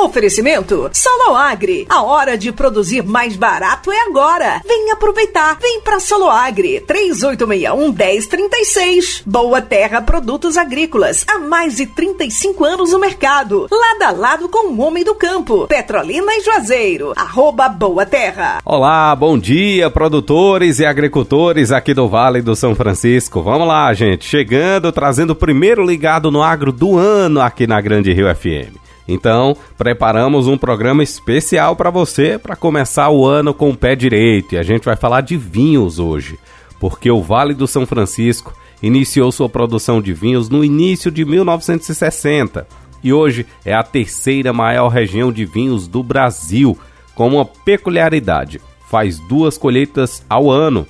Oferecimento Soloagri. A hora de produzir mais barato é agora. Vem aproveitar. Vem pra Soloagri. 3861 1036. Boa Terra Produtos Agrícolas. Há mais de 35 anos no mercado. Lado a lado com o homem do campo. Petrolina e Juazeiro. Arroba Boa Terra. Olá, bom dia, produtores e agricultores aqui do Vale do São Francisco. Vamos lá, gente. Chegando, trazendo o primeiro ligado no agro do ano aqui na Grande Rio FM. Então, preparamos um programa especial para você para começar o ano com o pé direito. E a gente vai falar de vinhos hoje, porque o Vale do São Francisco iniciou sua produção de vinhos no início de 1960 e hoje é a terceira maior região de vinhos do Brasil, com uma peculiaridade: faz duas colheitas ao ano.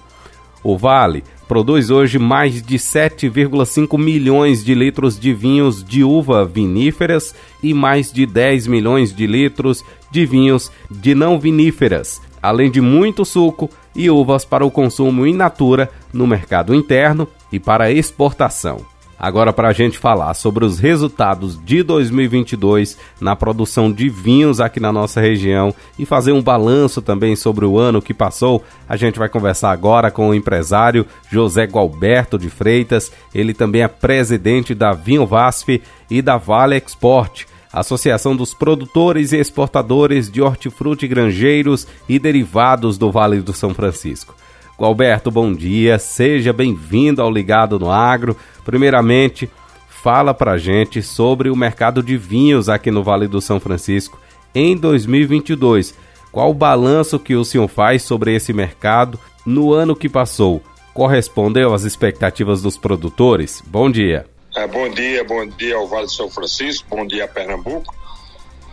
O Vale produz hoje mais de 7,5 milhões de litros de vinhos de uva viníferas e mais de 10 milhões de litros de vinhos de não viníferas, além de muito suco e uvas para o consumo in natura no mercado interno e para exportação. Agora, para a gente falar sobre os resultados de 2022 na produção de vinhos aqui na nossa região e fazer um balanço também sobre o ano que passou, a gente vai conversar agora com o empresário José Gualberto de Freitas. Ele também é presidente da Vinho Vasf e da Vale Export. Associação dos Produtores e Exportadores de Hortifruti Grangeiros e Derivados do Vale do São Francisco. Gualberto, bom dia, seja bem-vindo ao Ligado no Agro. Primeiramente, fala pra gente sobre o mercado de vinhos aqui no Vale do São Francisco em 2022. Qual o balanço que o senhor faz sobre esse mercado no ano que passou? Correspondeu às expectativas dos produtores? Bom dia. É, bom dia, bom dia ao Vale do São Francisco, bom dia a Pernambuco.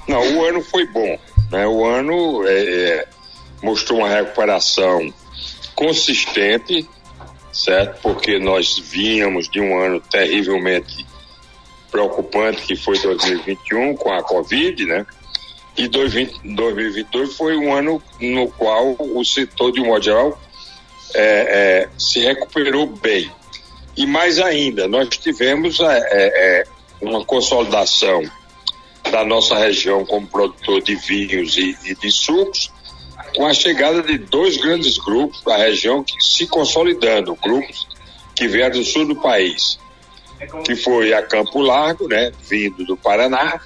Não, o ano foi bom. Né? O ano é, é, mostrou uma recuperação consistente, certo? Porque nós vínhamos de um ano terrivelmente preocupante que foi 2021 com a Covid, né? E 2022 foi um ano no qual o setor, de um modo geral, é, é, se recuperou bem. E mais ainda, nós tivemos é, é, é uma consolidação da nossa região como produtor de vinhos e, e de sucos, com a chegada de dois grandes grupos da região que se consolidando, grupos que vieram do sul do país, que foi a Campo Largo, né, vindo do Paraná,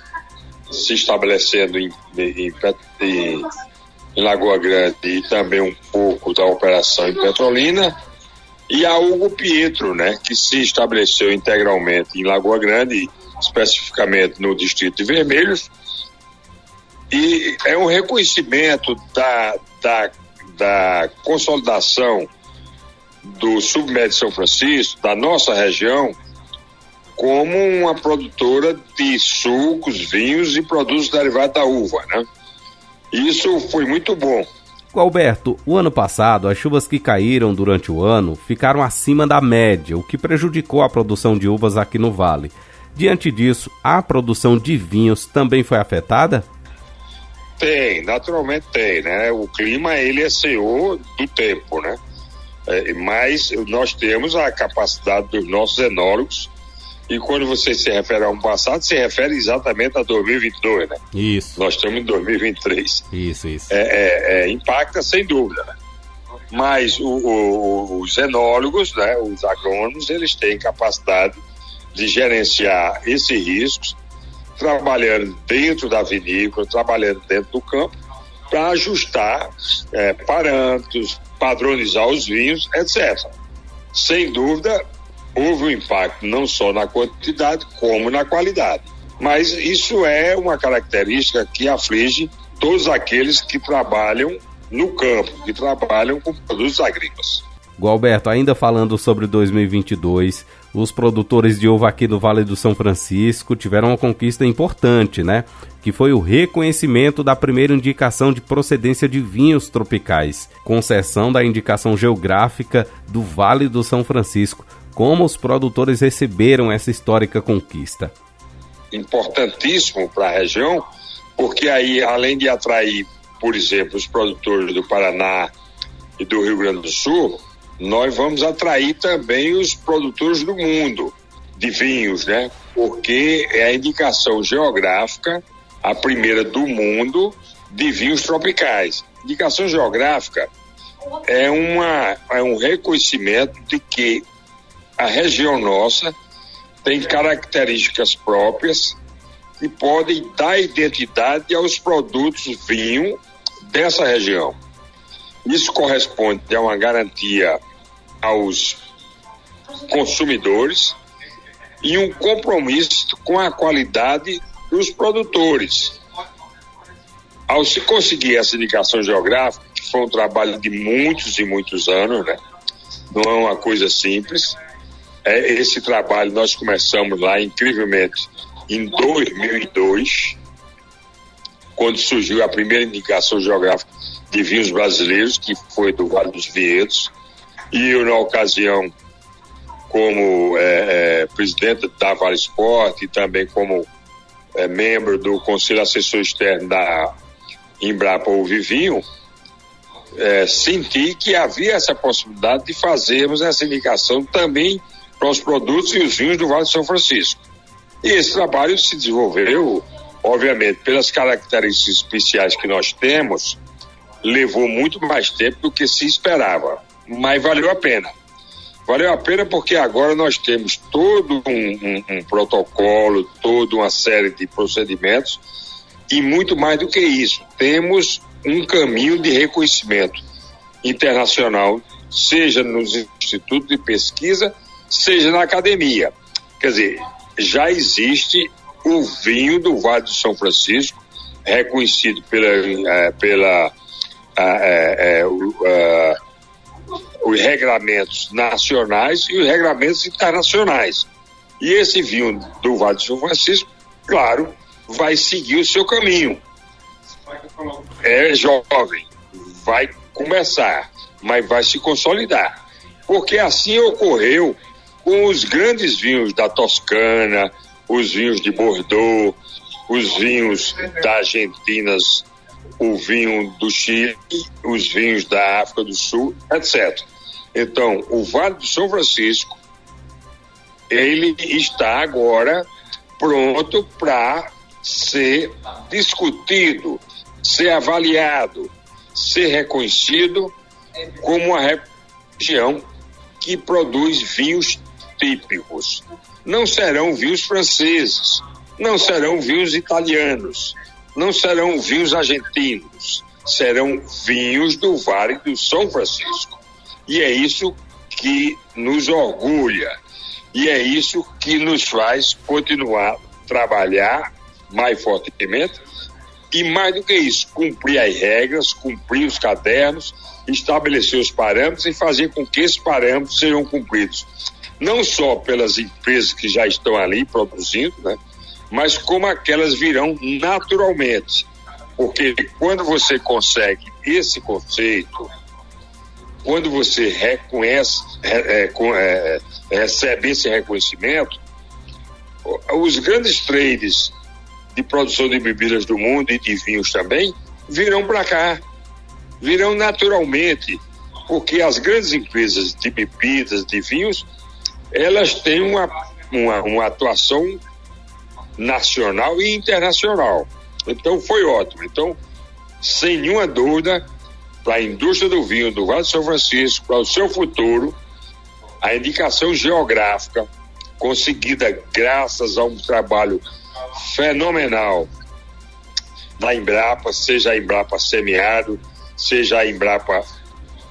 se estabelecendo em, em, em, em Lagoa Grande e também um pouco da operação em Petrolina, e a Hugo Pietro, né, que se estabeleceu integralmente em Lagoa Grande, especificamente no Distrito de Vermelhos, e é um reconhecimento da, da, da consolidação do submédio São Francisco, da nossa região, como uma produtora de sucos, vinhos e produtos derivados da uva, né? Isso foi muito bom. Alberto, o ano passado as chuvas que caíram durante o ano ficaram acima da média, o que prejudicou a produção de uvas aqui no Vale. Diante disso, a produção de vinhos também foi afetada? Tem, naturalmente tem, né? O clima, ele é senhor do tempo, né? É, mas nós temos a capacidade dos nossos enólogos e quando você se refere a um passado, se refere exatamente a 2022, né? Isso. Nós estamos em 2023. Isso, isso. É, é, é impacta sem dúvida, né? Mas o, o, os enólogos, né, os agrônomos, eles têm capacidade de gerenciar esses riscos trabalhando dentro da vinícola, trabalhando dentro do campo, para ajustar é, parâmetros, padronizar os vinhos, etc. Sem dúvida, houve um impacto não só na quantidade, como na qualidade. Mas isso é uma característica que aflige todos aqueles que trabalham no campo, que trabalham com produtos agrícolas. Gualberto, ainda falando sobre 2022, os produtores de uva aqui do Vale do São Francisco tiveram uma conquista importante, né? Que foi o reconhecimento da primeira indicação de procedência de vinhos tropicais, concessão da indicação geográfica do Vale do São Francisco. Como os produtores receberam essa histórica conquista? Importantíssimo para a região, porque aí, além de atrair, por exemplo, os produtores do Paraná, e do Rio Grande do Sul, nós vamos atrair também os produtores do mundo de vinhos, né? Porque é a indicação geográfica, a primeira do mundo, de vinhos tropicais. Indicação geográfica é, uma, é um reconhecimento de que a região nossa tem características próprias que podem dar identidade aos produtos vinho dessa região. Isso corresponde a uma garantia aos consumidores e um compromisso com a qualidade dos produtores. Ao se conseguir essa indicação geográfica, que foi um trabalho de muitos e muitos anos, né? não é uma coisa simples, é, esse trabalho nós começamos lá incrivelmente em 2002, quando surgiu a primeira indicação geográfica de vinhos brasileiros, que foi do Vale dos Vinhedos, e eu, na ocasião, como é, é, presidente da Vale Sport e também como é, membro do Conselho Assessor Externo da Embrapa o Vivinho, é, senti que havia essa possibilidade de fazermos essa indicação também para os produtos e os vinhos do Vale de São Francisco. E esse trabalho se desenvolveu, obviamente, pelas características especiais que nós temos, levou muito mais tempo do que se esperava, mas valeu a pena. Valeu a pena porque agora nós temos todo um, um, um protocolo, toda uma série de procedimentos e muito mais do que isso, temos um caminho de reconhecimento internacional, seja nos institutos de pesquisa, seja na academia. Quer dizer, já existe o vinho do Vale do São Francisco, reconhecido pela, é, pela é, é, os regramentos nacionais e os regramentos internacionais. E esse vinho do Vale do São Francisco, claro, vai seguir o seu caminho. É jovem, vai começar, mas vai se consolidar. Porque assim ocorreu com os grandes vinhos da Toscana, os vinhos de Bordeaux, os vinhos da Argentina, o vinho do Chile, os vinhos da África do Sul, etc. Então, o Vale do São Francisco, ele está agora pronto para ser discutido, ser avaliado, ser reconhecido como uma região que produz vinhos típicos. Não serão vinhos franceses, não serão vinhos italianos, não serão vinhos argentinos, serão vinhos do Vale do São Francisco. E é isso que nos orgulha, e é isso que nos faz continuar trabalhar mais fortemente e mais do que isso, cumprir as regras, cumprir os cadernos, estabelecer os parâmetros e fazer com que esses parâmetros sejam cumpridos não só pelas empresas que já estão ali produzindo, né, mas como aquelas virão naturalmente. Porque quando você consegue esse conceito, quando você reconhece, é, é, é, recebe esse reconhecimento, os grandes trades de produção de bebidas do mundo e de vinhos também virão para cá, virão naturalmente, porque as grandes empresas de bebidas, de vinhos, elas têm uma, uma, uma atuação nacional e internacional. Então foi ótimo. Então, sem nenhuma dúvida, para a indústria do vinho do Vale de São Francisco, para o seu futuro, a indicação geográfica conseguida graças a um trabalho fenomenal da Embrapa, seja a Embrapa Semiárido, seja a Embrapa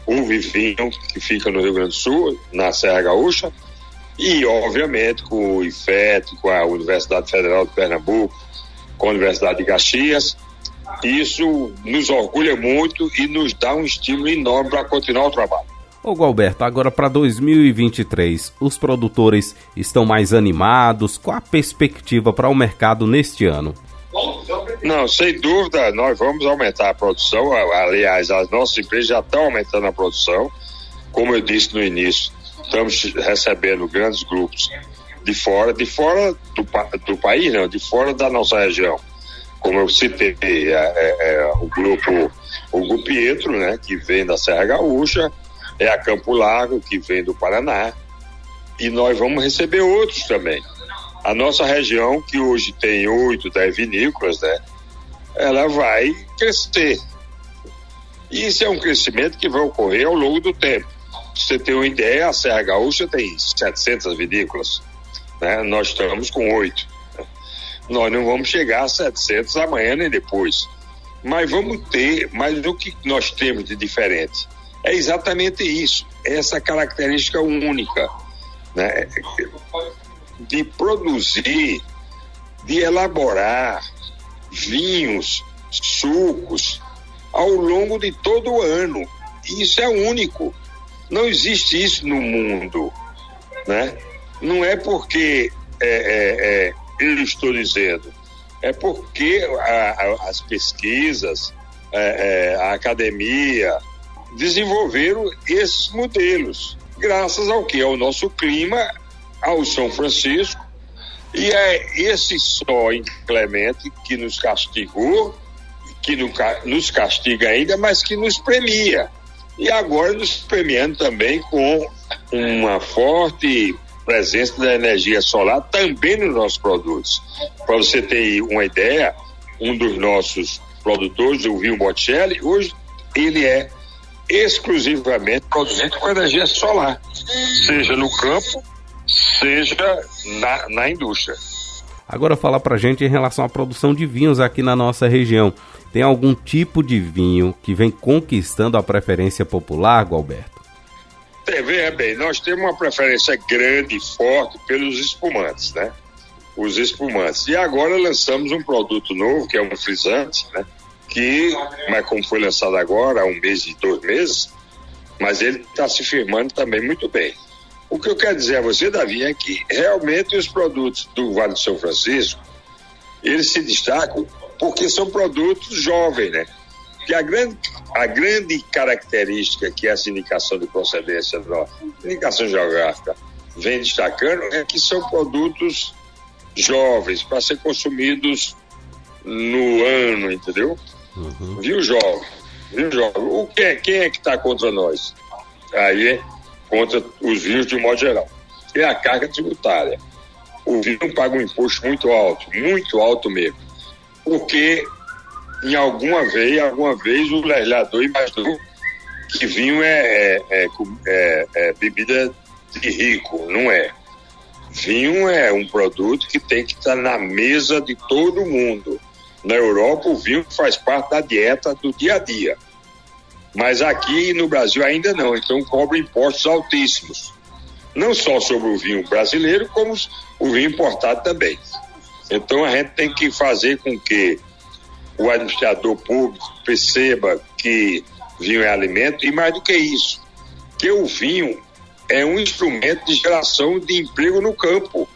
Uve Vinho, que fica no Rio Grande do Sul, na Serra Gaúcha, e, obviamente, com o IFET, com a Universidade Federal de Pernambuco, com a Universidade de Caxias. Isso nos orgulha muito e nos dá um estímulo enorme para continuar o trabalho. Ô Galberto, agora para 2023, os produtores estão mais animados? Qual a perspectiva para o mercado neste ano? Não, sem dúvida, nós vamos aumentar a produção. Aliás, as nossas empresas já estão aumentando a produção. Como eu disse no início, estamos recebendo grandes grupos de fora, de fora do, do país, não, de fora da nossa região. como eu citei, é, é, é o grupo Hugo Pietro, né, que vem da Serra Gaúcha, é a Campo Largo, que vem do Paraná, e nós vamos receber outros também. A nossa região, que hoje tem oito, dez vinícolas, né, ela vai crescer. E isso é um crescimento que vai ocorrer ao longo do tempo. Você ter uma ideia, a Serra Gaúcha tem 700 vinícolas, né? nós estamos com oito. Nós não vamos chegar a 700 amanhã nem depois. Mas vamos ter, mas o que nós temos de diferente? É exatamente isso, essa característica única, né? De produzir, de elaborar vinhos, sucos ao longo de todo o ano. Isso é único. Não existe isso no mundo, né? Não é porque é, é, é, eu estou dizendo, é porque a, a, as pesquisas, é, é, a academia desenvolveram esses modelos, graças ao que? Ao nosso clima, ao São Francisco, e é esse sol inclemente que nos castigou, que nos castiga ainda, mas que nos premia. E agora nos premiando também com uma forte presença da energia solar também nos nossos produtos. Para você ter uma ideia, um dos nossos produtores, o Vinho Bocelli, hoje ele é exclusivamente produzido com energia solar, seja no campo, seja na, na indústria. Agora fala pra gente em relação à produção de vinhos aqui na nossa região. Tem algum tipo de vinho que vem conquistando a preferência popular, Gualberto? veja bem, nós temos uma preferência grande e forte pelos espumantes, né? Os espumantes. E agora lançamos um produto novo, que é um frisante, né? Que, mas como foi lançado agora, há um mês e dois meses, mas ele está se firmando também muito bem. O que eu quero dizer a você, Davi, é que realmente os produtos do Vale do São Francisco, eles se destacam porque são produtos jovens, né? que a grande, a grande característica que essa indicação de procedência, indicação geográfica, vem destacando é que são produtos jovens para ser consumidos no ano, entendeu? Uhum. Viu, jovem? Viu, jovem? O que é, quem é que está contra nós? Aí é contra os vinhos de um modo geral. É a carga tributária. O vinho paga um imposto muito alto, muito alto mesmo. Porque em alguma vez, alguma vez o legislador imaginou que vinho é, é, é, é, é bebida de rico, não é. Vinho é um produto que tem que estar na mesa de todo mundo. Na Europa, o vinho faz parte da dieta do dia a dia. Mas aqui no Brasil ainda não, então cobra impostos altíssimos. Não só sobre o vinho brasileiro, como o vinho importado também. Então a gente tem que fazer com que o administrador público perceba que vinho é alimento e mais do que isso, que o vinho é um instrumento de geração de emprego no campo.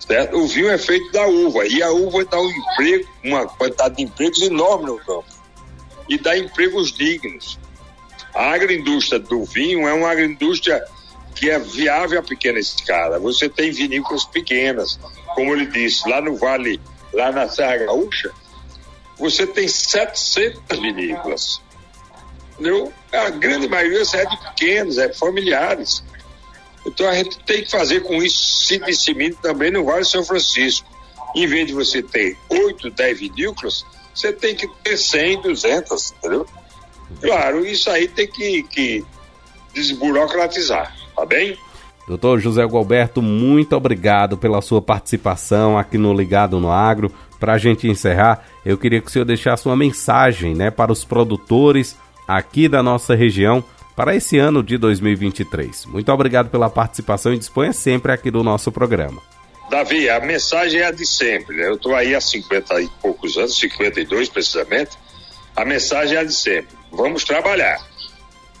Certo? O vinho é feito da uva e a uva dá um emprego, uma quantidade de empregos enorme no campo e dá empregos dignos. A agroindústria do vinho é uma agroindústria que é viável a pequena escala. Você tem vinícolas pequenas, como ele disse, lá no Vale, lá na Serra Gaúcha, você tem 700 vinícolas. Entendeu? A grande maioria é de pequenos, é familiares. Então a gente tem que fazer com isso se dissemine também no Vale São Francisco. Em vez de você ter 8, 10 vinícolas, você tem que ter 100, 200, entendeu? Claro, isso aí tem que, que desburocratizar, tá bem? Doutor José Gualberto, muito obrigado pela sua participação aqui no Ligado no Agro. Para a gente encerrar, eu queria que o senhor deixasse uma mensagem né, para os produtores aqui da nossa região para esse ano de 2023. Muito obrigado pela participação e disponha sempre aqui do nosso programa. Davi, a mensagem é a de sempre. Né? Eu estou aí há 50 e poucos anos, 52 precisamente. A mensagem é a de sempre. Vamos trabalhar,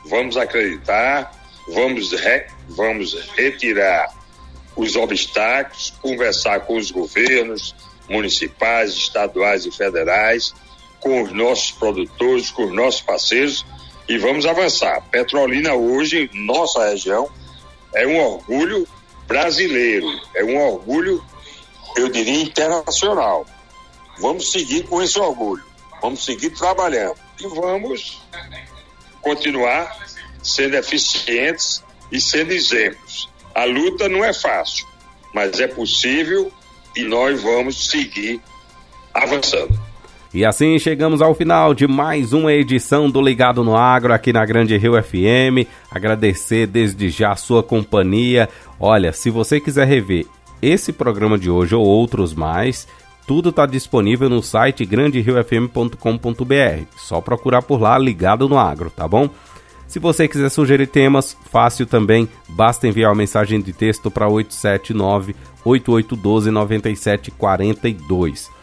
vamos acreditar, vamos, re, vamos retirar os obstáculos, conversar com os governos, municipais, estaduais e federais, com os nossos produtores, com os nossos parceiros e vamos avançar. Petrolina hoje, nossa região, é um orgulho brasileiro, é um orgulho, eu diria, internacional. vamos seguir com esse orgulho, vamos seguir trabalhando e vamos continuar sendo eficientes e sendo exemplos. A luta não é fácil, mas é possível e nós vamos seguir avançando. E assim chegamos ao final de mais uma edição do Ligado no Agro aqui na Grande Rio FM. Agradecer desde já a sua companhia. Olha, se você quiser rever esse programa de hoje ou outros mais, tudo está disponível no site granderiofm.com.br. Só procurar por lá Ligado no Agro, tá bom? Se você quiser sugerir temas, fácil também, basta enviar uma mensagem de texto para 879 8812 9742.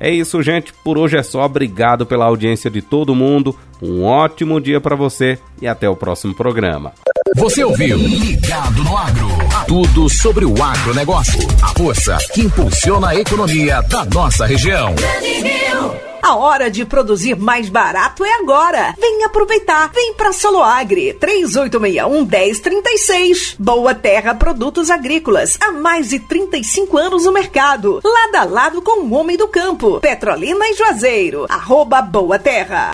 É isso, gente. Por hoje é só. Obrigado pela audiência de todo mundo. Um ótimo dia para você e até o próximo programa. Você ouviu Ligado no Agro. Tudo sobre o agronegócio. A força que impulsiona a economia da nossa região. A hora de produzir mais barato é agora. Vem aproveitar. Vem para Soloagri 3861 1036. Boa Terra Produtos Agrícolas. Há mais de 35 anos no mercado. Lado a lado com o homem do campo. Petrolina e Juazeiro. Arroba Boa Terra.